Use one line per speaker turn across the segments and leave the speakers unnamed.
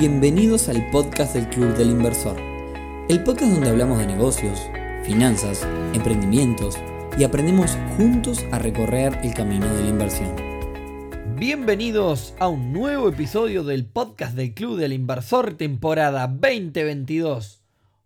Bienvenidos al podcast del Club del Inversor, el podcast donde hablamos de negocios, finanzas, emprendimientos y aprendemos juntos a recorrer el camino de la inversión. Bienvenidos a un nuevo episodio del podcast del Club del Inversor temporada 2022.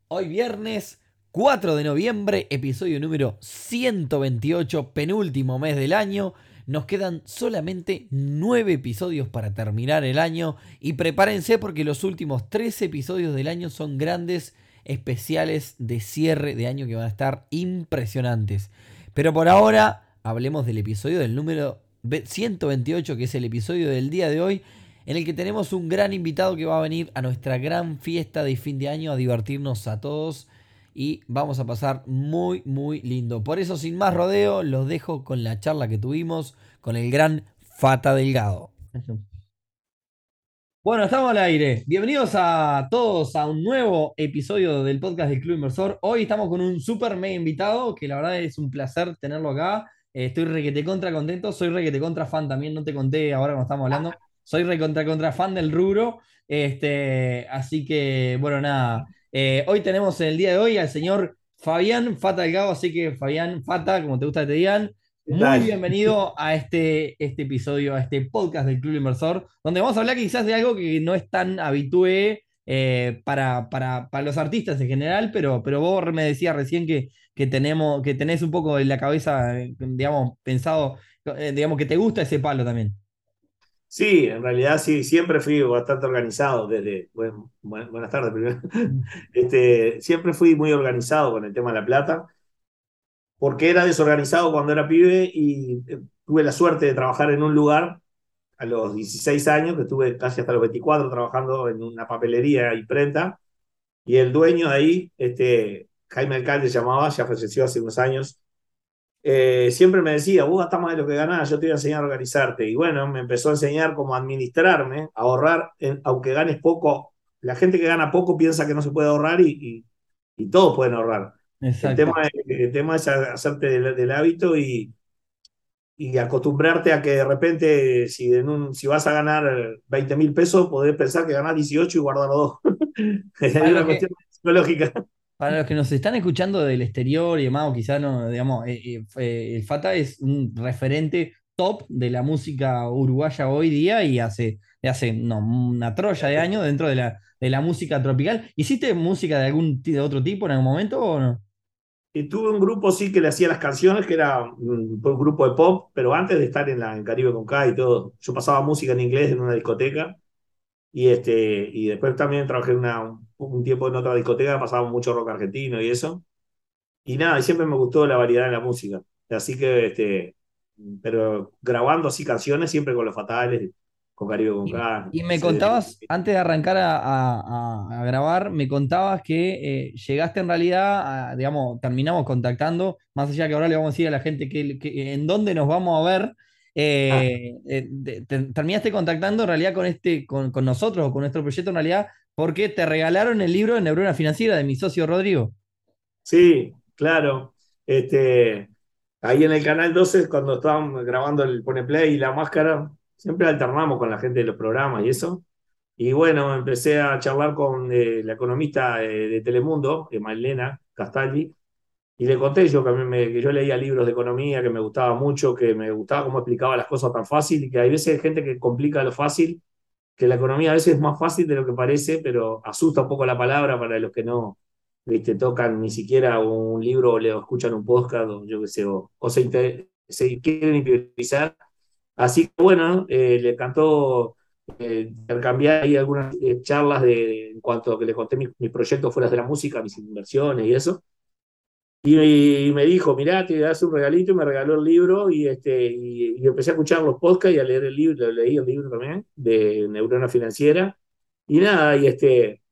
Hoy viernes 4 de noviembre, episodio número 128, penúltimo mes del año nos quedan solamente 9 episodios para terminar el año y prepárense porque los últimos 13 episodios del año son grandes especiales de cierre de año que van a estar impresionantes. Pero por ahora hablemos del episodio del número 128 que es el episodio del día de hoy en el que tenemos un gran invitado que va a venir a nuestra gran fiesta de fin de año a divertirnos a todos y vamos a pasar muy, muy lindo. Por eso, sin más rodeo, los dejo con la charla que tuvimos con el gran Fata Delgado. Bueno, estamos al aire. Bienvenidos a todos a un nuevo episodio del podcast del Club Inversor. Hoy estamos con un super mega invitado que la verdad es un placer tenerlo acá. Eh, estoy requete contra contento, soy requete contra fan también, no te conté ahora cuando estamos hablando. Soy recontra contra fan del rubro. Este, así que, bueno, nada. Eh, hoy tenemos el día de hoy al señor Fabián Fata Delgado, así que Fabián Fata, como te gusta que te digan, muy bienvenido a este, este episodio, a este podcast del Club Inversor, donde vamos a hablar quizás de algo que no es tan habitué eh, para, para, los artistas en general, pero, pero vos me decías recién que, que, tenemos, que tenés un poco en la cabeza, digamos, pensado, eh, digamos, que te gusta ese palo también.
Sí, en realidad sí, siempre fui bastante organizado desde, bueno, buenas tardes este, siempre fui muy organizado con el tema de la plata, porque era desorganizado cuando era pibe y eh, tuve la suerte de trabajar en un lugar a los 16 años, que estuve casi hasta los 24 trabajando en una papelería y prenta, y el dueño de ahí, este, Jaime Alcalde llamaba, ya falleció hace unos años, eh, siempre me decía, vos gastás más de lo que ganás, yo te voy a enseñar a organizarte. Y bueno, me empezó a enseñar cómo administrarme, ahorrar, aunque ganes poco. La gente que gana poco piensa que no se puede ahorrar y, y, todos pueden ahorrar. El tema, el tema, es hacerte del, hábito y, y acostumbrarte a que de repente, si, en un, si vas a ganar 20 mil pesos, podés pensar que ganás 18 y guardarlo dos. es una cuestión psicológica.
Para los que nos están escuchando del exterior y demás, o quizás no, digamos, eh, eh, el Fata es un referente top de la música uruguaya hoy día y hace, hace una troya de años dentro de la, de la música tropical. ¿Hiciste música de algún de otro tipo en algún momento o no?
Tuve un grupo, sí, que le hacía las canciones, que era un, grupo de pop, pero antes de estar en, la, en Caribe con K y todo, yo pasaba música en inglés en una discoteca y, este, y después también trabajé una, un tiempo en otra discoteca, pasaba mucho rock argentino y eso. Y nada, siempre me gustó la variedad de la música. Así que, este, pero grabando así canciones siempre con los fatales, con Caribe con K.
Y, me contabas, antes de arrancar a, grabar, me contabas que eh, llegaste en realidad, digamos, terminamos contactando, más allá que ahora le vamos a decir a la gente que, en dónde nos vamos a ver. Eh, eh, terminaste contactando en realidad con, este, con, con, nosotros o con nuestro proyecto en realidad porque te regalaron el libro de Neurona Financiera de mi socio Rodrigo.
Sí, claro. Este, ahí en el canal 12, cuando estábamos grabando el Pone Play y la máscara, siempre alternamos con la gente de los programas y eso. Y bueno, empecé a charlar con eh, la economista de Telemundo, Mailena Castaldi, y le conté yo que, me, que yo leía libros de economía, que me gustaba mucho, que me gustaba cómo explicaba las cosas tan fácil, y que hay veces hay gente que complica lo fácil, que la economía a veces es más fácil de lo que parece, pero asusta un poco la palabra para los que no ¿viste? tocan ni siquiera un libro o le escuchan un podcast, o yo qué sé, o, se, se, quieren interiorizar. Así que bueno, eh, le encantó eh, intercambiar ahí algunas eh, charlas de, en cuanto a que le conté mis, mis proyectos fuera de la música, mis inversiones y eso. Y, me dijo, mirá, te das un regalito y me regaló el libro y, este, y, empecé a escuchar los podcasts y a leer el libro, leí el libro también de Neurona Financiera. Y nada, y este,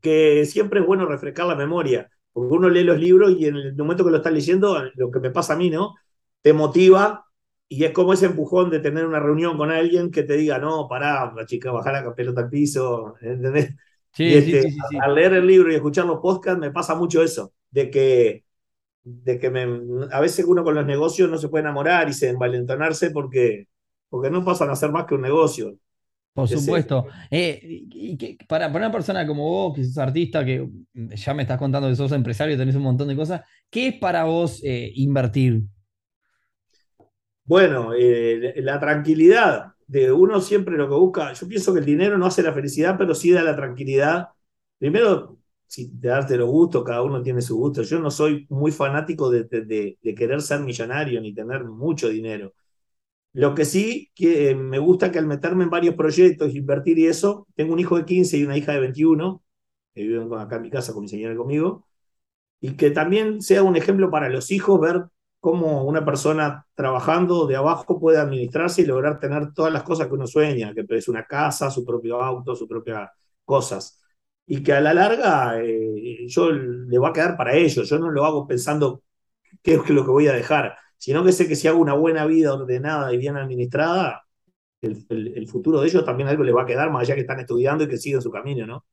que siempre es bueno refrescar la memoria, porque uno lee los libros y en el momento que lo estás leyendo, lo que me pasa a mí, ¿no? Te motiva y es como ese empujón de tener una reunión con alguien que te diga, no, pará, la chica, bajar la pelota al piso, ¿entendés? Sí, sí, este, sí, Al leer el libro y escuchar los podcasts me pasa mucho eso, de que de que me, a veces uno con los negocios no se puede enamorar y se envalentonarse porque, porque no pasan a ser más que un negocio.
Por supuesto. Eh, y para, una persona como vos, que sos artista, que ya me estás contando que sos empresario, tenés un montón de cosas, ¿qué es para vos eh, invertir?
Bueno, eh, la tranquilidad de uno siempre lo que busca, yo pienso que el dinero no hace la felicidad, pero sí da la tranquilidad. Primero, si de darte los gustos, cada uno tiene su gusto. Yo no soy muy fanático de, de querer ser millonario ni tener mucho dinero lo que sí, que eh, me gusta que al meterme en varios proyectos, invertir y eso, tengo un hijo de 15 y una hija de 21, que viven acá en mi casa con mi señora conmigo, y que también sea un ejemplo para los hijos ver cómo una persona trabajando de abajo puede administrarse y lograr tener todas las cosas que uno sueña, que es una casa, su propio auto, sus propias cosas. Y que a la larga eh, yo le va a quedar para ellos, yo no lo hago pensando qué es lo que voy a dejar sino que sé que si hago una buena vida ordenada y bien administrada, el, futuro de ellos también algo les va a quedar, más allá que están estudiando y que siguen su camino, ¿no?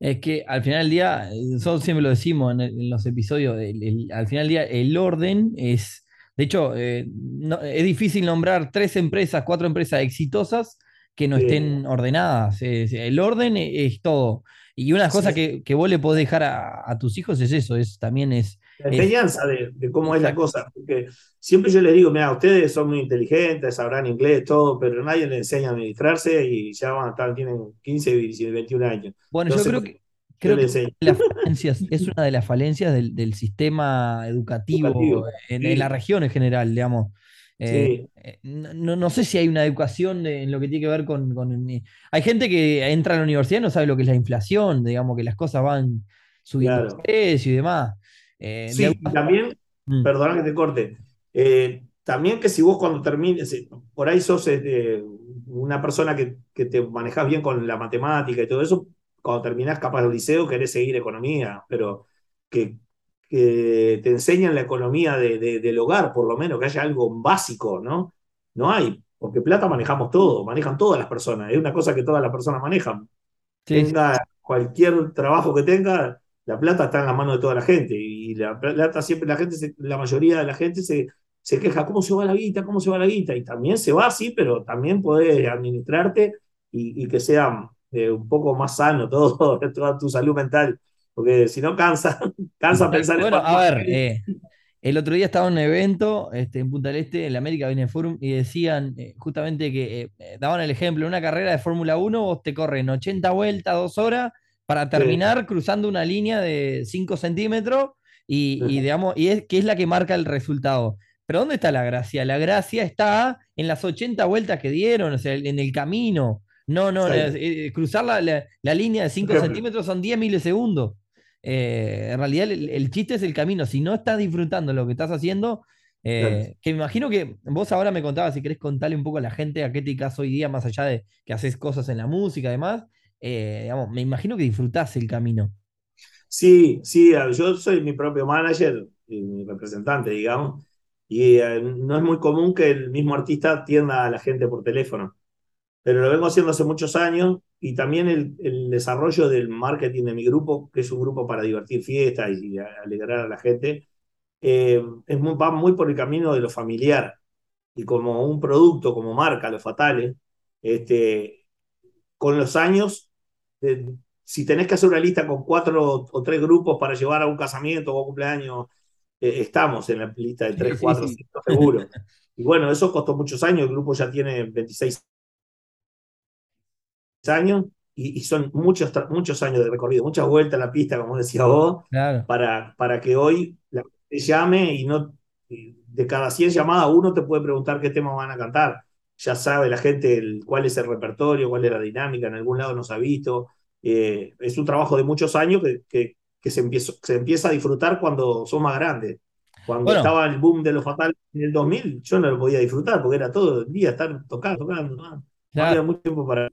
Es que al final del día, nosotros siempre lo decimos en, los episodios, al final del día el orden es, de hecho, eh, es difícil nombrar tres empresas, cuatro empresas exitosas que no estén ordenadas. el orden es, todo. Y una cosa que, que, vos le podés dejar a, a, tus hijos es eso, es, también es,
la enseñanza de, cómo es la cosa. Porque siempre yo les digo, mira, ustedes son muy inteligentes, sabrán inglés, todo, pero nadie les enseña a administrarse y ya van a estar, tienen 15, 21 años.
Bueno, yo creo que, creo que es una de las falencias del, sistema educativo, en, la región en general, digamos. Eh, eh, no, sé si hay una educación en lo que tiene que ver con, con, Hay gente que entra a la universidad y no sabe lo que es la inflación, digamos, que las cosas van subiendo de precio y demás.
Eh, sí, también, mm. perdona que te corte, eh, también que si vos cuando termines, por ahí sos este, una persona que, que, te manejas bien con la matemática y todo eso, cuando terminás capaz del liceo querés seguir economía, pero que, que te enseñan la economía de, del hogar, por lo menos, que haya algo básico, ¿no? No hay, porque plata manejamos todo, manejan todas las personas, es una cosa que todas las personas manejan. Tenga cualquier trabajo que tenga, la plata está en la mano de toda la gente y la plata siempre, la gente, la mayoría de la gente se, se queja, ¿cómo se va la guita? ¿Cómo se va la guita? Y también se va, sí, pero también puedes administrarte y, que sea eh, un poco más sano todo, toda tu salud mental, porque si no cansa, cansa pensar
bueno, a ver, eh, el otro día estaba en un evento este, en Punta del Este, en la América Business Forum, y decían eh, justamente que daban el ejemplo, en una carrera de Fórmula 1 vos te corren 80 vueltas, dos horas, para terminar cruzando una línea de 5 centímetros y, digamos, y es, que es la que marca el resultado. Pero ¿dónde está la gracia? La gracia está en las 80 vueltas que dieron, o sea, en el camino. No, no, eh, cruzar la, la, línea de 5 centímetros son 10 milisegundos. Eh, en realidad el, chiste es el camino. Si no estás disfrutando lo que estás haciendo, eh, que me imagino que vos ahora me contabas, si querés contarle un poco a la gente a qué te hoy día, más allá de que haces cosas en la música, además, eh, digamos, me imagino que disfrutás el camino.
Sí, sí, yo soy mi propio manager, mi representante, digamos, y no es muy común que el mismo artista atienda a la gente por teléfono, pero lo vengo haciendo hace muchos años y también el, desarrollo del marketing de mi grupo, que es un grupo para divertir fiestas y, alegrar a la gente, eh, es muy, va muy por el camino de lo familiar. Y como un producto, como marca, los fatales, este, con los años si tenés que hacer una lista con cuatro o tres grupos para llevar a un casamiento o un cumpleaños, eh, estamos en la lista de tres, cuatro, cinco seguro. Y bueno, eso costó muchos años, el grupo ya tiene 26 años y, son muchos, muchos años de recorrido, muchas vueltas a la pista, como decía vos, para, para que hoy la gente llame y no de cada 100 llamadas uno te puede preguntar qué tema van a cantar ya sabe la gente cuál es el repertorio, cuál es la dinámica, en algún lado nos ha visto. Eh, es un trabajo de muchos años que, que, se, empieza, se empieza a disfrutar cuando son más grandes. Cuando estaba el boom de los fatales en el 2000, yo no lo podía disfrutar porque era todo el día estar tocando, tocando. No, había mucho tiempo para.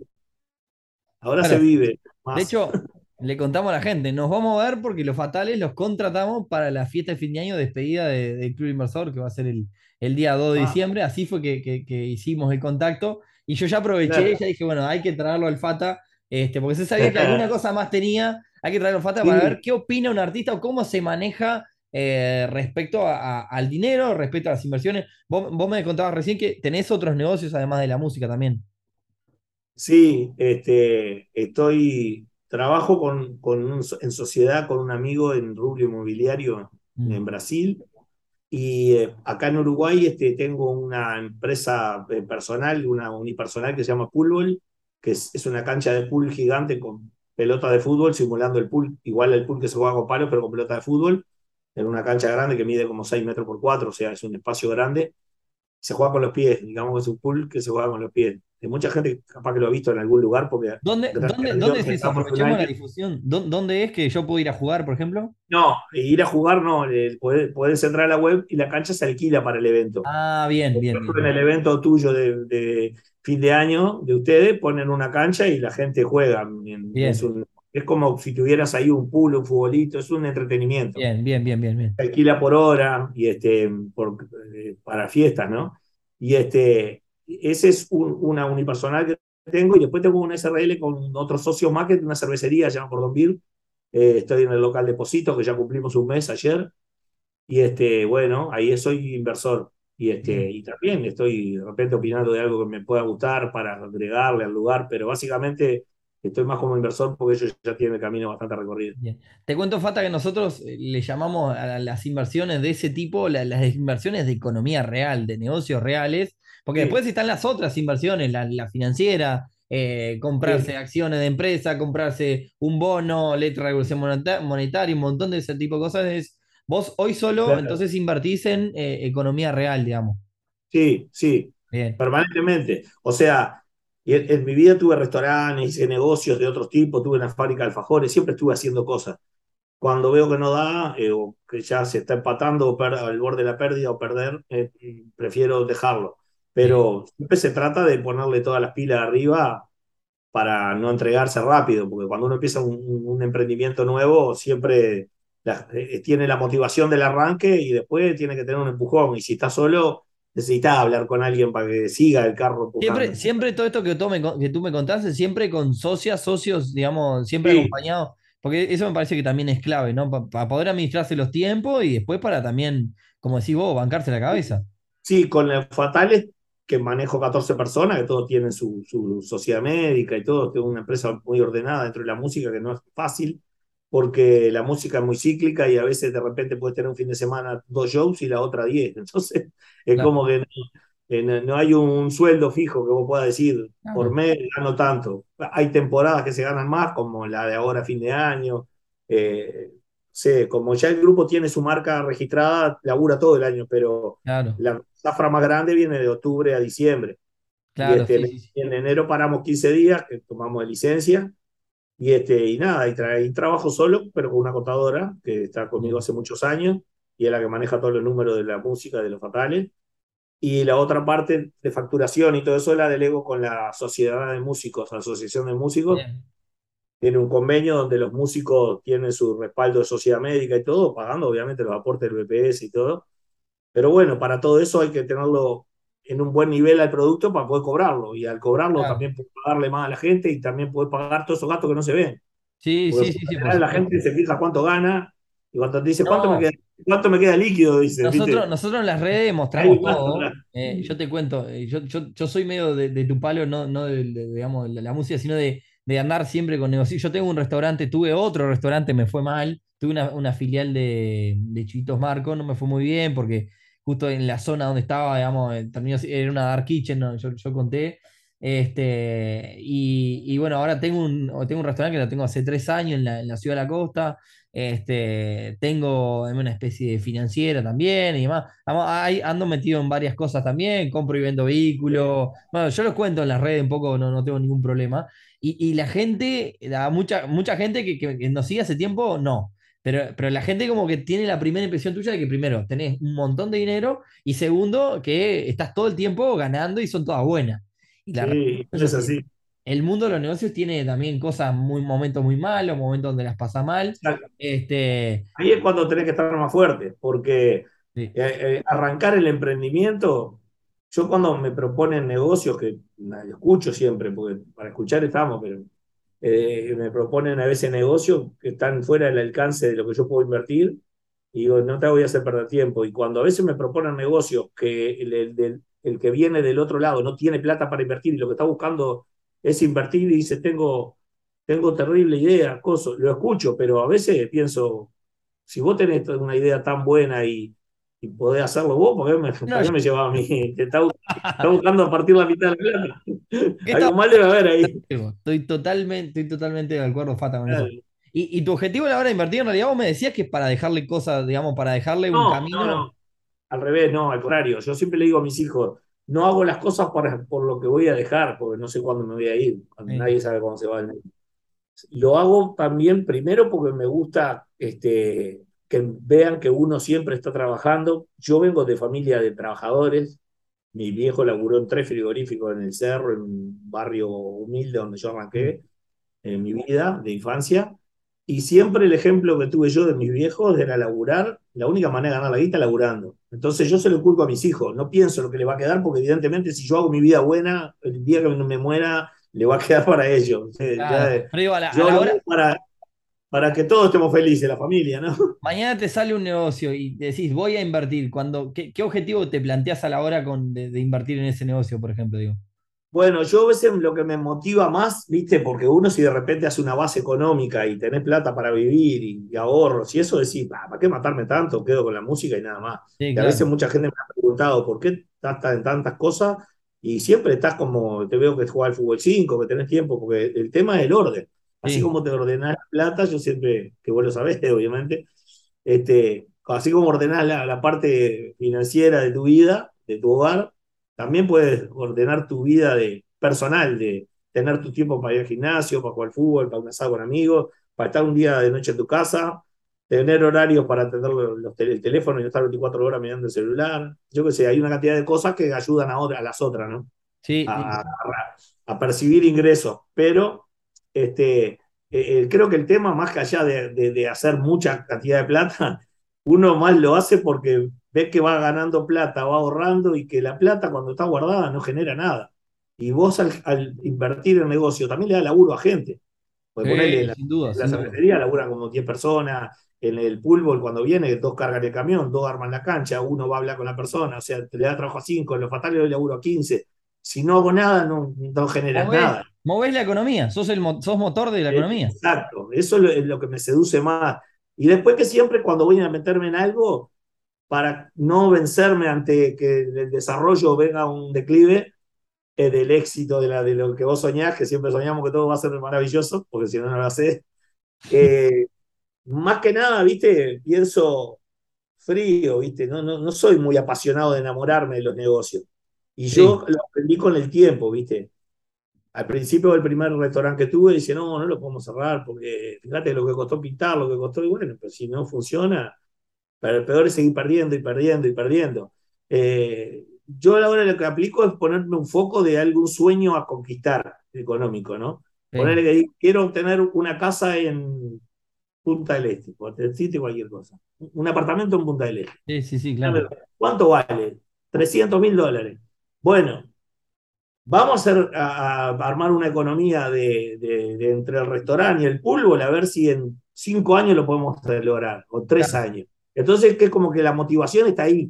Ahora se vive.
De hecho, le contamos a la gente, nos vamos a ver porque los fatales los contratamos para la fiesta de fin de año despedida del de Club Inversor, que va a ser el, el día 2 de ah. diciembre, así fue que, hicimos el contacto. Y yo ya aproveché y ya dije, bueno, hay que traerlo al Fata, este, porque se sabía que alguna cosa más tenía, hay que traerlo al Fata para ver qué opina un artista o cómo se maneja eh, respecto al dinero, respecto a las inversiones. Vos, me contabas recién que tenés otros negocios además de la música también.
Sí, este, estoy, trabajo con, con un- en sociedad con un amigo en rubro inmobiliario
Mm,
en Brasil. Y eh, acá en Uruguay este, tengo una empresa eh, personal, una unipersonal que se llama Poolball, que es, es una cancha de pool gigante con pelota de fútbol, simulando el pool, igual el pool que se juega con palos, pero con pelota de fútbol, en una cancha grande que mide como 6 metros por 4, o sea, es un espacio grande. Se juega con los pies, digamos que es un pool que se juega con los pies. Hay mucha gente capaz que lo ha visto en algún lugar porque
¿Dónde, dónde, dónde es eso? Aprovechamos la difusión. ¿Dó- ¿Dónde es que yo puedo ir a jugar, por ejemplo?
No, ir a jugar no, eh, podés, podés entrar a la web y la cancha se alquila para el evento.
Ah, bien,
Por
bien,
ejemplo,
bien.
en el evento tuyo de, de fin de año de ustedes ponen una cancha y la gente juega. En-
Bien,
Es, un- es como si tuvieras ahí un pool, un futbolito, es un entretenimiento.
bien, bien, bien, bien, bien.
se alquila por hora y este, por, eh, para fiestas, ¿no? Y este, ese es un- una unipersonal que tengo y después tengo una SRL con otros socios más que una cervecería, se llama Cordon Beer. Eh, estoy en el local Deposito, que ya cumplimos un mes ayer. Y este, bueno, ahí soy inversor. Y, este, y también estoy de repente opinando de algo que me pueda gustar para agregarle al lugar, pero básicamente estoy más como inversor porque ellos ya tienen el camino bastante recorrido.
Bien. Te cuento, Fata, que nosotros eh, le llamamos a las inversiones de ese tipo la- las inversiones de economía real, de negocios reales, porque
Sí,
después están las otras inversiones, la, la financiera, eh, comprarse
sí,
acciones de empresa, comprarse un bono, letra de moneta- monetaria, un montón de ese tipo de cosas. Es, vos hoy solo,
claro.
entonces invertís en eh, economía real, digamos.
Sí, sí.
Bien,
permanentemente. O sea, en, en mi vida tuve restaurantes, hice negocios de otros tipos, tuve una fábrica de alfajores, siempre estuve haciendo cosas. Cuando veo que no da, eh, o que ya se está empatando o per- al borde de la pérdida o perder, eh, prefiero dejarlo. Pero siempre se trata de ponerle todas las pilas arriba para no entregarse rápido, porque cuando uno empieza un, un emprendimiento nuevo, siempre la- eh, tiene la motivación del arranque y después tiene que tener un empujón. Y si está solo, necesita hablar con alguien para que siga el carro
Siempre,
empujando.
siempre todo esto que tú me, que tú me contaste, siempre con socias, socios, digamos, siempre
Sí,
acompañados, porque eso me parece que también es clave, ¿no? Para poder administrarse los tiempos y después para también, como decís vos, bancarse la cabeza.
sí, con los fatales que manejo 14 personas, que todos tienen su, su sociedad médica y todo, tengo una empresa muy ordenada dentro de la música que no es fácil, porque la música es muy cíclica y a veces de repente puedes tener un fin de semana dos shows y la otra 10. Entonces, es
Claro,
como que no, no- hay un sueldo fijo que vos puedas decir, por mes gano tanto. Hay temporadas que se ganan más, como la de ahora, fin de año. Eh, sé, como ya el grupo tiene su marca registrada, labura todo el año, pero
claro,
la zafra más grande viene de octubre a diciembre. Y
claro,
este,
sí, sí,
en enero paramos 15 días, que tomamos de licencia. Y, este, y nada, y, tra y trabajo solo, pero con una contadora que está conmigo hace muchos años y es la que maneja todos los números de la música, de los fatales. Y la otra parte de facturación y todo eso la delego con la Sociedad de Músicos, la Asociación de Músicos.
bien,
Tiene un convenio donde los músicos tienen su respaldo de sociedad médica y todo, pagando obviamente los aportes del BPS y todo. Pero bueno, para todo eso hay que tenerlo en un buen nivel al producto para poder cobrarlo. Y al cobrarlo
claro.
también puedes pagarle más a la gente y también puedes pagar todos esos gastos que no se ven.
Sí,
Porque
sí, sí, sí,
la gente se fija cuánto gana y cuando te dice cuánto me queda, cuánto me queda líquido, dice,
nosotros,
¿viste?
nosotros en las redes mostramos todo. eh, yo te cuento, eh, yo, yo, yo soy medio de, de tu palo, no, no de, de, digamos, de la, la música, sino de, de andar siempre con negocios. Yo tengo un restaurante, tuve otro restaurante, me fue mal. Tuve una, una filial de, de Chitos Marco, no me fue muy bien porque justo en la zona donde estaba, digamos, terminó, era una dark kitchen, ¿no? yo, yo conté. Este, y, y bueno, ahora tengo un, tengo un restaurante que lo tengo hace tres años en la, en la ciudad de la costa. Este, tengo una especie de financiera también y demás. Ahí ando metido en varias cosas también, compro y vendo vehículos. Bueno, yo los cuento en las redes un poco, no, no tengo ningún problema. Y, y la gente, la, mucha, mucha gente que, que, que nos sigue hace tiempo, no. Pero, pero la gente como que tiene la primera impresión tuya de que primero tenés un montón de dinero y segundo que estás todo el tiempo ganando y son todas buenas. Y la
Sí,
es
así.
el mundo de los negocios tiene también cosas muy, momentos muy malos, momentos donde las pasa mal.
Exacto.
Este,
Ahí es cuando tenés que estar más fuerte, porque eh,
sí,
eh, arrancar el emprendimiento, yo cuando me proponen negocios, que escucho siempre, porque para escuchar estamos, pero eh, me proponen a veces negocios que están fuera del alcance de lo que yo puedo invertir, y no te voy a hacer perder tiempo. Y cuando a veces me proponen negocios que el, el- que viene del otro lado no tiene plata para invertir y lo que está buscando es invertir y dice, tengo, tengo terrible idea, lo escucho, pero a veces pienso, si vos tenés una idea tan buena y, y podés hacerlo vos, ¿por qué me,
No,
me llevas a mí? Te está, está buscando a partir la mitad de la plata. Algo mal debe haber ahí.
Estoy totalmente, estoy totalmente de acuerdo, Fata, con eso.
Claro.
Y, y tu objetivo a la hora de invertir, en realidad vos me decías que es para dejarle cosas, digamos, para dejarle un
No,
camino.
no, no. Al revés, no, al contrario. Yo siempre le digo a mis hijos, no hago las cosas por, por lo que voy a dejar, porque no sé cuándo me voy a ir.
Sí.
Nadie sabe cuándo se va el mundo. Lo hago también primero porque me gusta este, que vean que uno siempre está trabajando. Yo vengo de familia de trabajadores. Mi viejo laburó en tres frigoríficos en el Cerro, en un barrio humilde donde yo arranqué en mi vida de infancia. Y siempre el ejemplo que tuve yo de mis viejos era laburar. La única manera de ganar la guita laburando. Entonces yo se lo culpo a mis hijos. No pienso lo que le va a quedar porque evidentemente si yo hago mi vida buena, el día que me muera le va a quedar para ellos.
Claro.
ya,
Pero digo, a la, a
yo
la
lo
hora,
hago para, para que todos estemos felices, la familia, ¿no?
mañana te sale un negocio y decís, voy a invertir. Cuando, ¿qué, qué objetivo te planteas a la hora con, de, de invertir en ese negocio, por ejemplo? Digo.
Bueno, yo a veces lo que me motiva más, ¿viste? Porque uno si de repente hace una base económica y tenés plata para vivir y, y ahorros y eso decís, "Ah, ¿para qué matarme tanto? Quedo con la música y nada más.
Sí,
Y a veces mucha gente me ha preguntado, ¿por qué estás en tantas cosas? Y siempre estás como, te veo que jugás al fútbol 5, que tenés tiempo, porque el tema es el orden. Así
Sí.
como te ordenás la plata, yo siempre, que vos lo sabés, obviamente, este, así como ordenás la, la parte financiera de tu vida, de tu hogar, también puedes ordenar tu vida de, personal, de tener tu tiempo para ir al gimnasio, para jugar al fútbol, para un asado con amigos, para estar un día de noche en tu casa, tener horarios para atender los, los tel- el teléfono y no estar 24 horas mirando el celular. Yo qué sé, hay una cantidad de cosas que ayudan a, otra- a las otras, ¿no?
Sí,
a, a- a percibir ingresos, pero este, eh, eh, creo que el tema, más que allá de, de- de hacer mucha cantidad de plata, uno más lo hace porque ve que va ganando plata, va ahorrando y que la plata cuando está guardada no genera nada. Y vos al, al invertir en negocio también le da laburo a gente. Porque
Sí,
ponele en la,
sin duda,
la
sin
cervecería laburan como 10 personas, en el fútbol cuando viene, dos cargan el camión, dos arman la cancha, uno va a hablar con la persona, o sea, te le da trabajo a 5, en los fatales le doy laburo a 15. Si no hago nada, no, no generas
Movés,
nada.
Movés la economía, sos, el, sos motor de la economía.
Exacto, eso es lo, es lo que me seduce más. Y después que siempre cuando voy a meterme en algo, para no vencerme ante que el desarrollo venga un declive eh, del éxito de, la, de lo que vos soñás, que siempre soñamos que todo va a ser maravilloso, porque si no, no lo haces. Eh, más que nada, viste, pienso frío, viste, no, no, no soy muy apasionado de enamorarme de los negocios. Y
Sí.
yo lo aprendí con el tiempo, viste. Al principio del primer restaurante que tuve, dice, no, no lo podemos cerrar porque fíjate lo que costó pintar, lo que costó, y bueno, pero si no funciona, pero el peor es seguir perdiendo y perdiendo y perdiendo. Eh, yo ahora lo que aplico es ponerme un foco de algún sueño a conquistar económico, ¿no?
Sí.
Ponerle que quiero obtener una casa en Punta del Este, por decirte cualquier cosa. Un apartamento en Punta del Este.
Sí, sí, sí, claro.
¿Cuánto vale? 300 mil dólares. Bueno, vamos a, hacer, a, a armar una economía de, de- de entre el restaurante y el fútbol a ver si en cinco años lo podemos lograr, o tres
Claro.
años. Entonces, que es como que la motivación está ahí,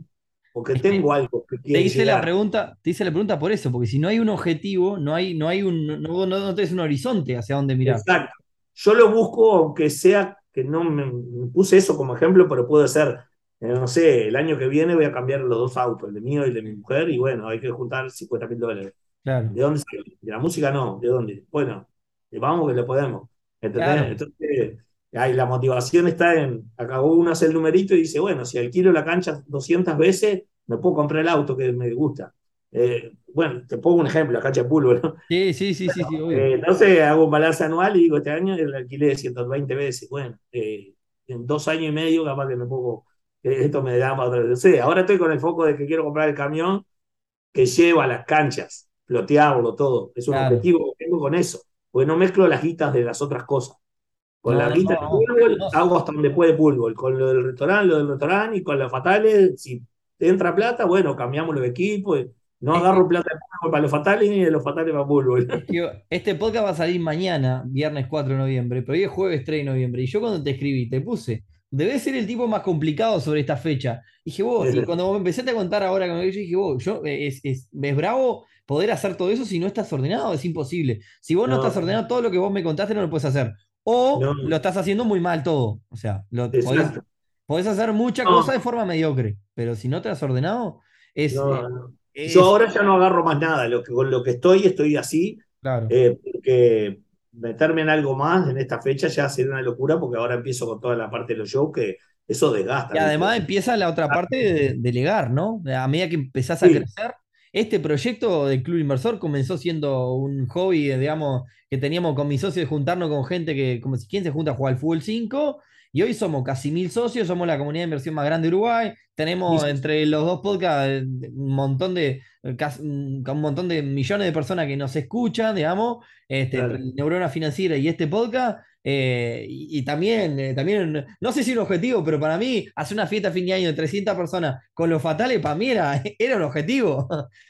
porque tengo algo que
Te
quiero
hice la pregunta, te hice la pregunta por eso, porque si no hay un objetivo, no hay, no hay un, no, no, no tenés un horizonte hacia dónde mirar.
Exacto. Yo lo busco, aunque sea que no me, me puse eso como ejemplo, pero puede ser, eh, no sé, el año que viene voy a cambiar los dos autos, el de mío y el de mi mujer, y bueno, hay que juntar 50 mil dólares.
Claro.
¿De dónde sale? De la música no, ¿de dónde? Bueno, vamos que le podemos. ¿Entendés?
Claro.
Entonces, ahí la motivación está en, acabó uno hace el numerito y dice, bueno, si alquilo la cancha 200 veces, me puedo comprar el auto que me gusta. Eh, bueno, te pongo un ejemplo, la cancha de pulvo, ¿no?
Sí, sí, sí, sí, sí, obvio.
Eh, entonces hago un balance anual y digo, este año el alquiler de 120 veces. Bueno, eh, en dos años y medio capaz que me pongo, esto me da vez. No sé, ahora estoy con el foco de que quiero comprar el camión que lleva las canchas, flotearlo todo. Es un
Claro.
objetivo que tengo con eso, porque no mezclo las guitas de las otras cosas. Con
No,
la
no, no.
fútbol hago hasta donde puede fútbol. Con lo del restaurante, lo del restaurante y con los fatales, si entra plata, bueno, cambiamos los equipos. No agarro plata de fútbol para los fatales ni de los fatales para fútbol.
Este podcast va a salir mañana, viernes 4 de noviembre, pero hoy es jueves 3 de noviembre. Y yo cuando te escribí, te puse, debes ser el tipo más complicado sobre esta fecha. Y dije, vos, y cuando me empezaste a contar ahora con yo dije, vos, yo, eh, es, es, es bravo, poder hacer todo eso si no estás ordenado, es imposible. Si vos no,
No.
estás ordenado, todo lo que vos me contaste no lo puedes hacer. O
No.
lo estás haciendo muy mal todo. O sea, lo, podés, hacer mucha
No.
cosa de forma mediocre, pero si no te has ordenado, es... Eh, es-
Yo ahora ya no agarro más nada. Lo que, con lo que estoy, estoy así.
Claro.
eh, porque meterme en algo más en esta fecha ya sería una locura, porque ahora empiezo con toda la parte de los shows que eso desgasta.
Y además empieza la otra parte de delegar, ¿no? A medida que empezás a
Sí.
crecer, este proyecto del Club Inversor comenzó siendo un hobby, digamos, que teníamos con mis socios de juntarnos con gente que, como si quién se junta a jugar al fútbol 5, y hoy somos casi mil socios, somos la comunidad de inversión más grande de Uruguay, tenemos entre los dos podcasts eh, un montón de, casi- un montón de millones de personas que nos escuchan, digamos, este,
Claro.
Neurona Financiera y este podcast, eh, y, y también, eh, también, no sé si un objetivo, pero para mí, hacer una fiesta a fin de año de 300 personas con los fatales, para mí era, era un objetivo.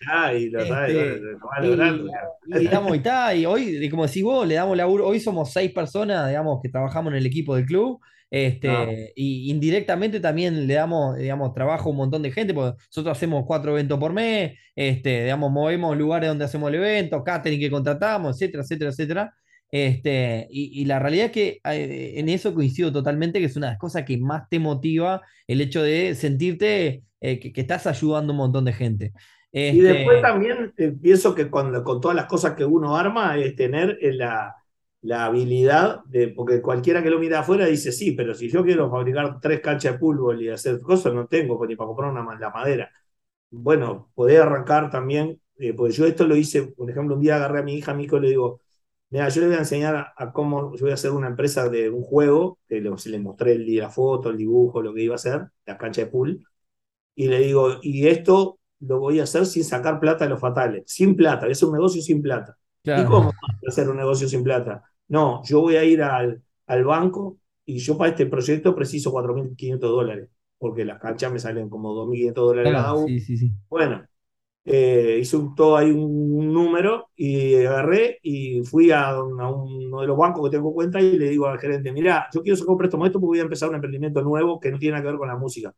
Ah, y lo,
Este,
lo- lo-
y,
logrando,
y digamos, y, hoy, como decís vos, le damos laburo, hoy somos seis personas, digamos, que trabajamos en el equipo del club. Este,
Ah.
y indirectamente también le damos, digamos, trabajo a un montón de gente, porque nosotros hacemos cuatro eventos por mes, este, digamos, movemos lugares donde hacemos el evento, catering que contratamos, etcétera, etcétera, etcétera. Este, y, y la realidad es que eh, en eso coincido totalmente, que es una de las cosas que más te motiva el hecho de sentirte eh, que, que estás ayudando a un montón de gente.
Y
Este,
después también eh, pienso que con, con todas las cosas que uno arma es tener la, la habilidad de, porque cualquiera que lo mira afuera dice, sí, pero si yo quiero fabricar tres canchas de fútbol y hacer cosas, no tengo pues, ni para comprar una, la madera. Bueno, poder arrancar también, eh, pues yo esto lo hice, por ejemplo, un día agarré a mi hija, a Mico, y le digo, mira, yo le voy a enseñar a, a cómo, yo voy a hacer una empresa de un juego, que lo- le mostré el, la foto, el dibujo, lo que iba a hacer, la cancha de pool, y le digo, y esto lo voy a hacer sin sacar plata de los fatales, sin plata, es un negocio sin plata. ¿Y cómo vas a hacer un negocio sin plata? No, yo voy a ir al, al banco y yo para este proyecto preciso 4.500 dólares, porque las canchas me salen como 2.500 dólares cada
Claro,
uno.
sí, sí, sí.
Bueno, eh, hice un, todo ahí un número y agarré y fui a, un- a uno de los bancos que tengo cuenta y le digo al gerente, mira, yo quiero sacar un préstamo esto porque voy a empezar un emprendimiento nuevo que no tiene nada que ver con la música.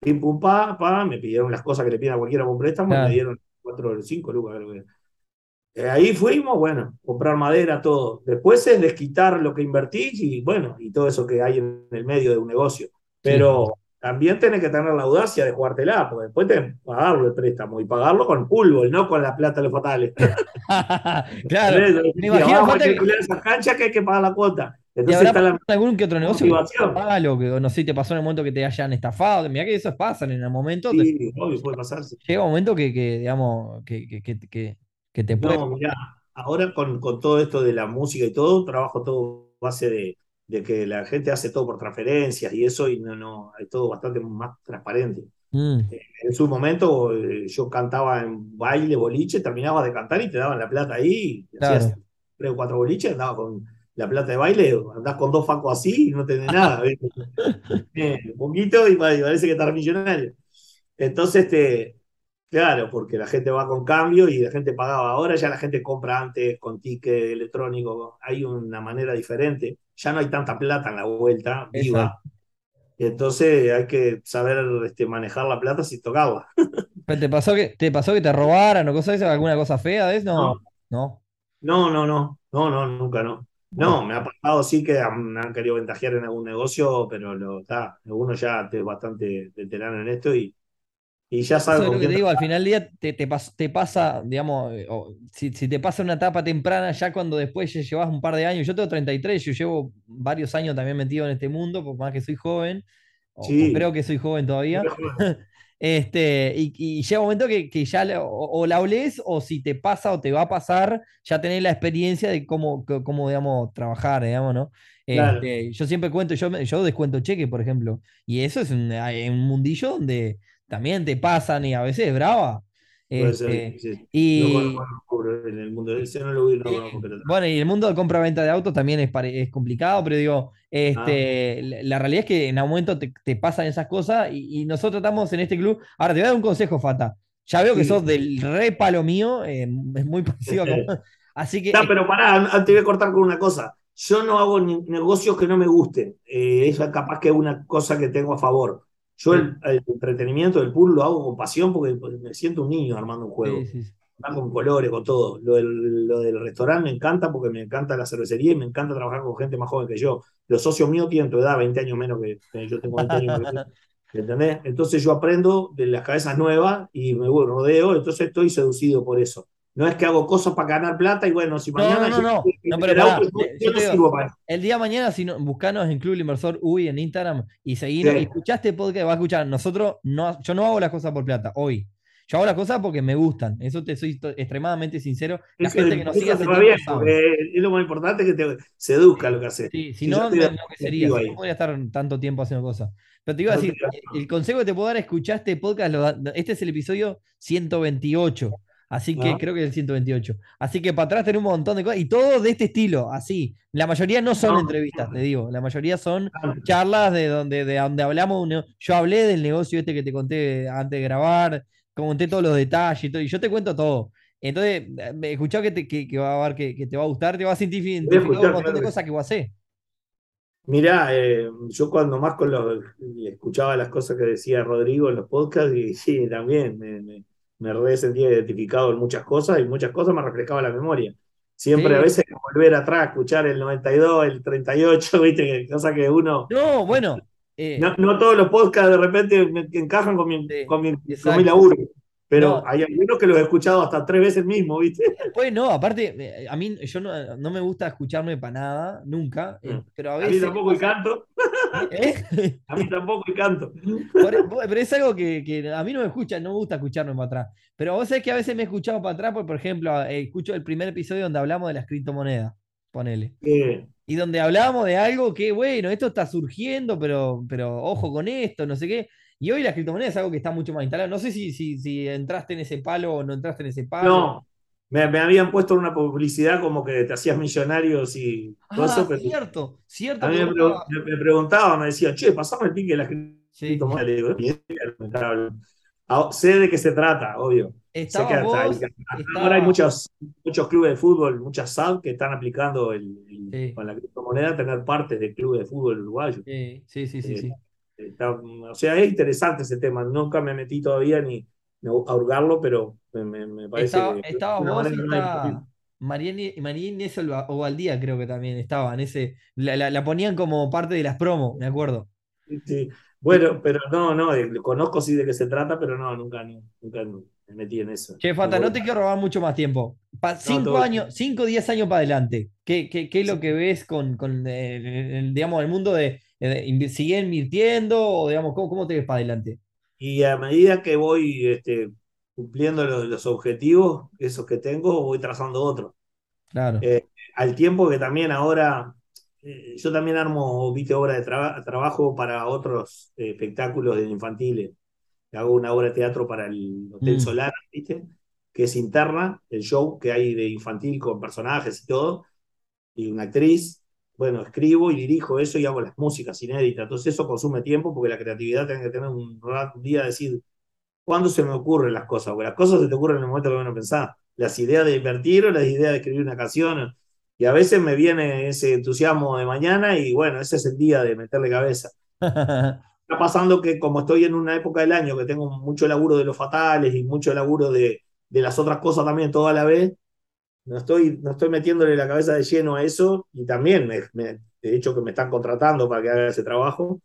Pim, pum, pa, pa, me pidieron las cosas que le piden a cualquiera con préstamo, me dieron cuatro o cinco lucas, creo que. Eh, ahí fuimos, bueno, comprar madera, todo. Después es desquitar lo que invertís y bueno, y todo eso que hay en el medio de un negocio. Pero también tenés que tener la audacia de jugártela, porque después tenés que pagarlo el préstamo y pagarlo con pulvo, no con la plata de los fatales.
claro. Me imagino,
Vamos a
Fate, que-
esas canchas que hay que pagar la cuota.
¿Y
Entonces está la
algún que otro negocio que que no sé, te pasó en el momento que te hayan estafado? Mira que eso pasa en el momento. te-
Sí, obvio, puede pasarse.
llega un momento que, que, digamos, que, que, que, que- que te puede.
No, mirá, ahora con, con todo esto de la música y todo, trabajo todo base de, de que la gente hace todo por transferencias y eso, y no, no, es todo bastante más transparente.
Mm,
En su momento eh, yo cantaba en baile, boliche, terminaba de cantar y te daban la plata ahí,
Claro.
hacías tres o cuatro boliches, andabas con la plata de baile, andás con dos facos así y no tenés nada. Eh, un poquito y parece que estás millonario. Entonces, este, claro, porque la gente va con cambio y la gente pagaba. Ahora ya la gente compra antes con ticket electrónico. Hay una manera diferente. Ya no hay tanta plata en la vuelta, viva. Entonces hay que saber este, manejar la plata sin tocarla.
¿Pero ¿Te pasó que te pasó que te robaran o cosas? ¿Alguna cosa fea de eso? No, no.
No, no, no, no, no, nunca no. No, me ha pasado sí que han, han querido ventajear en algún negocio, pero lo está. Uno ya es bastante veterano en esto y, y ya sabe
Eso es lo que te digo, al final del día te, te, pas- te pasa, digamos, eh, o si, si te pasa una etapa temprana, ya cuando después llevas un par de años, yo tengo 33, yo llevo varios años también metido en este mundo, por más que soy joven, o,
Sí.
o creo que soy joven todavía. Este, y, y llega un momento que, que ya o, la olés, o si te pasa o te va a pasar, ya tenés la experiencia de cómo, cómo digamos, trabajar, digamos, ¿no?
Claro.
Este, yo siempre cuento, yo, yo descuento cheque, por ejemplo, y eso es un, un mundillo donde también te pasan y a veces es brava.
Ser,
Este,
sí. No
y,
en el mundo no no pero
bueno, y el mundo de compra-venta de autos también es, es complicado, pero digo, este,
Ah.
la, la realidad es que en algún momento te, te pasan esas cosas y, y nosotros estamos en este club. Ahora te voy a dar un consejo, Fata. Ya veo que sos del re palo mío, eh, es muy parecido a Así que,
Está, pero pará, te voy a cortar con una cosa. Yo no hago negocios que no me gusten. Eh, es capaz que es una cosa que tengo a favor. Yo el, el entretenimiento del pool lo hago con pasión porque me siento un niño armando un juego.
sí, sí, sí.
con colores, con todo. Lo del, lo del restaurante me encanta porque me encanta la cervecería y me encanta trabajar con gente más joven que yo. Los socios míos tienen tu edad, 20 años menos que, que yo tengo 20 años menos que ¿Entendés? Entonces yo aprendo de las cabezas nuevas y me rodeo, entonces estoy seducido por eso. No es que hago cosas para ganar plata y bueno, si mañana.
No, no, no. no, pero
el, auto,
pará,
yo
yo
no
te digo,
sirvo para eso.
el día de mañana, si no, buscanos en Club Inversor UI en Instagram y seguinos,
Sí.
y escuchaste podcast, vas a escuchar. Nosotros, no, yo no hago las cosas por plata, hoy. Yo hago las cosas porque me gustan. Eso te soy extremadamente sincero. La
Eso-
gente que nos sigue hace tiempo
es lo más importante que te seduzca lo que haces.
Sí, si
yo
no, enloquecería.
contigo
si no podría estar tanto tiempo haciendo cosas. Pero te iba a
No
decir, el consejo que te puedo dar, escuchaste podcast, lo este es el episodio 128. Así que
Ah.
creo que es el 128. Así que para atrás tenés un montón de cosas. Y todo de este estilo, así. La mayoría no son
No.
entrevistas, te digo. La mayoría son charlas de donde, de donde hablamos. Yo hablé del negocio este que te conté antes de grabar, conté todos los detalles y todo, y yo te cuento todo. Entonces, eh, me escuchá que te, que, que va a ver que, que te va a gustar, te vas a sentir identificado un montón de cosas que vos haces.
Mirá, eh, yo cuando más con los, escuchaba las cosas que decía Rodrigo en los podcasts y sí, también me, me, me re sentía identificado en muchas cosas y muchas cosas me reflejaba la memoria. Siempre
Sí.
a veces volver atrás, escuchar el 92, el 38, viste, cosa que uno...
No, bueno. eh,
No, no todos los podcasts de repente me encajan con mi,
Sí,
con mi, con mi laburo, pero
No.
hay algunos que los he escuchado hasta tres veces mismo, ¿viste?
Pues no, aparte, eh, a mí yo no, no me gusta escucharme para nada, nunca, eh,
Mm.
pero a
A
veces.
mí tampoco y canto,
¿Eh?
a mí tampoco y canto.
Pero es algo que, que a mí no me escucha, no me gusta escucharme para atrás. Pero vos sabés que a veces me he escuchado para atrás, porque, por ejemplo, escucho el primer episodio donde hablamos de las criptomonedas, ponele.
Eh,
Y donde hablábamos de algo que, bueno, esto está surgiendo, pero, pero ojo con esto, no sé qué. Y hoy las criptomonedas es algo que está mucho más instalado. No sé si, si, si entraste en ese palo o no entraste en ese palo.
no, me, me habían puesto una publicidad como que te hacías millonario y todo
Ah,
eso, pero
cierto, cierto.
a mí me,
vos
pre-
estabas-
me- preguntaban, me decían, che, pasame el pique de las
Sí.
criptomonedas. Ah, sé de qué se trata, obvio.
Vos, estaba-
ahora hay muchos, muchos clubes de fútbol, muchas SAD que están aplicando el, el-
Sí.
con la criptomoneda tener partes de clubes de fútbol uruguayo.
Sí, sí, sí, sí,
Eh,
sí.
Está- o sea, es interesante ese tema. Nunca me metí todavía ni a hurgarlo, pero me, me- parece
Estaba,
que
estaba vos y
no
estaba María Inés- Ovaldía, creo que también estaba en ese. La, la- la ponían como parte de las promos, me acuerdo.
Sí. Bueno, pero no, no, eh, conozco sí de qué se trata, pero no, nunca, no, nunca me metí en eso.
Che, Fata, no te quiero robar mucho más tiempo. Pa- cinco
bien.
años, cinco, diez años para adelante. ¿Qué, qué, qué es lo que ves con, con eh, el, el- digamos, el mundo de, sigue invirtiendo o digamos, ¿cómo, cómo te ves para adelante?
Y a medida que voy este, cumpliendo los, los objetivos, esos que tengo, voy trazando otros.
Claro.
Eh, al tiempo que también ahora, eh, yo también armo, viste, obra de traba- trabajo para otros eh, espectáculos de infantiles. Hago una obra de teatro para el Hotel
Mm.
Solar, viste, que es interna, el show que hay de infantil con personajes y todo, y una actriz. Bueno, escribo y dirijo eso y hago las músicas inéditas. Entonces eso consume tiempo porque la creatividad tiene que tener un, un día de decir, ¿cuándo se me ocurren las cosas? Porque las cosas se te ocurren en el momento que menos pensás. Las ideas de invertir o las ideas de escribir una canción. Y a veces me viene ese entusiasmo de mañana y bueno, ese es el día de meterle cabeza. Está pasando que como estoy en una época del año que tengo mucho laburo de los fatales y mucho laburo de, de las otras cosas también toda la vez, no estoy, no estoy metiéndole la cabeza de lleno a eso y también, me, me- de hecho, que me están contratando para que haga ese trabajo.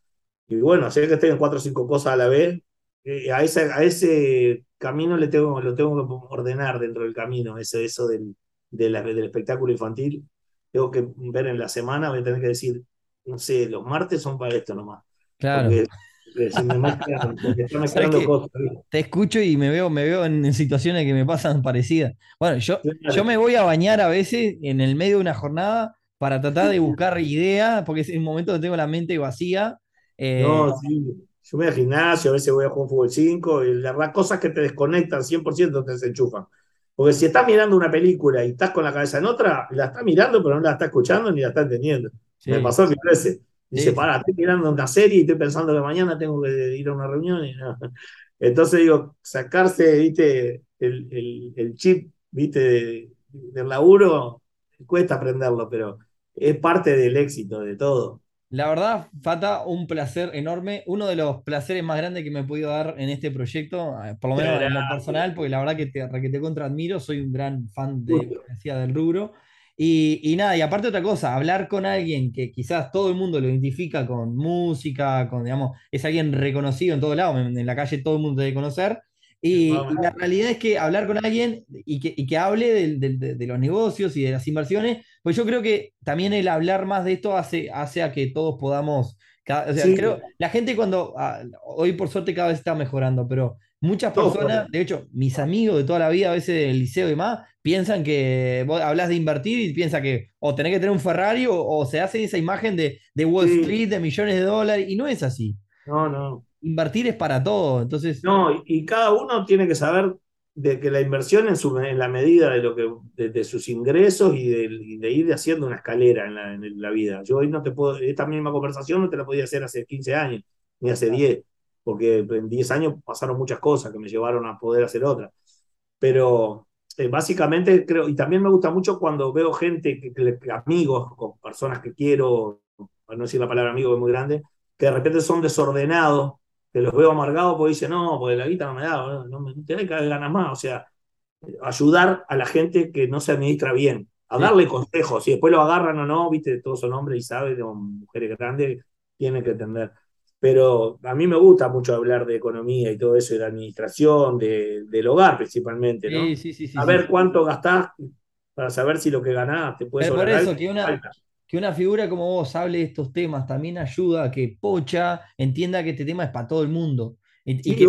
Y bueno, sé que estoy en cuatro o cinco cosas a la vez. eh, a, ese, a ese camino le tengo, lo tengo que ordenar dentro del camino, eso, eso del, de la- del espectáculo infantil. Tengo que ver en la semana, voy a tener que decir, no sé, los martes son para esto nomás.
Claro.
Porque se me mezclan, porque está mezclando
qué?
cosas. ¿viste?
Te escucho y me veo, me veo en situaciones que me pasan parecidas. Bueno, yo,
Claro.
yo me voy a bañar a veces en el medio de una jornada para tratar de buscar ideas, porque es un momento donde tengo la mente vacía. Eh,
No, sí. Yo voy al gimnasio, a veces voy a jugar fútbol 5, y la verdad, cosas que te desconectan 100% te desenchufan. Porque si estás mirando una película y estás con la cabeza en otra, la estás mirando, pero no la estás escuchando ni la estás entendiendo.
sí.
Me pasó mil veces. Dice,
Sí.
pará, estoy mirando una serie y estoy pensando que mañana tengo que ir a una reunión y no. Entonces digo, sacarse, viste, el, el- el chip, viste, de- del laburo, cuesta aprenderlo, pero es parte del éxito de todo.
La verdad, Fata, un placer enorme. Uno de los placeres más grandes que me he podido dar en este proyecto, eh, por lo menos en lo personal, porque la verdad que te, que te contra admiro, soy un gran fan de, decía, del rubro. Y, y, nada, y aparte otra cosa, hablar con alguien que quizás todo el mundo lo identifica con música, con, digamos, es alguien reconocido en todo lado, en la calle todo el mundo debe conocer, y, la realidad es que hablar con alguien y que, y que hable de, los negocios y de las inversiones, pues yo creo que también el hablar más de esto hace, hace a que todos podamos... O sea, creo, la gente cuando, ah, hoy por suerte cada vez está mejorando, pero muchas personas, de hecho, mis amigos de toda la vida, a veces del liceo y más, piensan que vos hablas de invertir y piensan que o tenés que tener un Ferrari o, se hace esa imagen de, de Wall Street, de millones de dólares, y no es así.
No, no
invertir es para todo. Entonces...
No, y, cada uno tiene que saber de que la inversión en, su, en la medida de, lo que, de, sus ingresos y de, ir haciendo una escalera en la, en la, vida. Yo hoy no te puedo, esta misma conversación no te la podía hacer hace 15 años, ni hace 10, porque en 10 años pasaron muchas cosas que me llevaron a poder hacer otra. Pero eh, básicamente creo, y también me gusta mucho cuando veo gente, que, amigos, con personas que quiero, para no decir la palabra amigo que es muy grande, que de repente son desordenados que los veo amargados porque dicen, no, porque la guita no me da, no, me tiene que ganas más. O sea, ayudar a la gente que no se administra bien, a darle consejos. Si después lo agarran o no, viste, todos son hombres y saben, mujeres grandes, tienen que entender. Pero a mí me gusta mucho hablar de economía y todo eso, de administración, de, del hogar principalmente, ¿no?
Sí, sí, sí,
a ver cuánto gastás para saber si lo que ganás te puede
Por eso, que una, que una figura como vos hable de estos temas también ayuda a que Pocha entienda que este tema es para todo el mundo. Y, que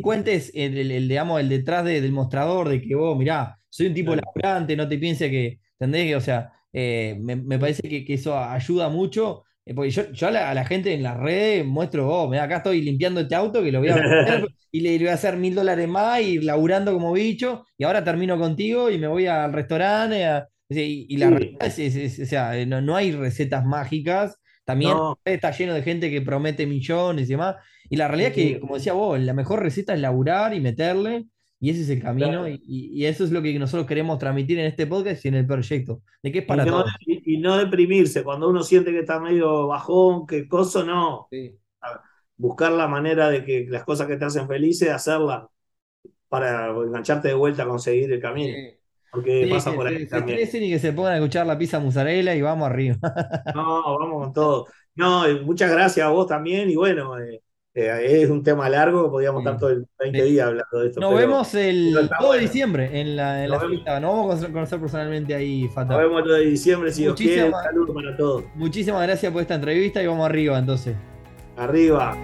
cuentes el, digamos, el detrás del mostrador de que vos, mirá, soy un tipo laburante, no te pienses que, ¿entendés? O sea, eh, me, parece que, eso ayuda mucho. Eh, porque yo, yo a, la, gente en las redes muestro, oh, mirá, acá estoy limpiando este auto que lo voy a y le, voy a hacer mil dólares más y laburando como bicho, y ahora termino contigo y me voy al restaurante a, y, la realidad es, o sea, eh, no, hay recetas mágicas. También está lleno de gente que promete millones y demás. Y la realidad es que, como decía vos, la mejor receta es laburar y meterle. Y ese es el camino. Y, eso es lo que nosotros queremos transmitir en este podcast y en el proyecto. De que es para
y
no,
Y, no deprimirse. Cuando uno siente que está medio bajón, que coso, no. Buscar la manera de que las cosas que te hacen felices, hacerlas para engancharte de vuelta a conseguir el camino. Porque pasa por ahí también.
Se y que se pongan a escuchar la pizza mozzarella y vamos arriba.
no, vamos con todo. No, muchas gracias a vos también. Y bueno, eh, eh, es un tema largo, podríamos estar todo el 20 días hablando de esto.
Nos vemos el 2 de diciembre en la, en la fiesta. Nos vamos a conocer personalmente ahí,
Fata. Nos vemos el 2 de diciembre, si Muchísimas, Dios quiere. Un saludo para todos.
Muchísimas gracias por esta entrevista y vamos arriba entonces.
Arriba.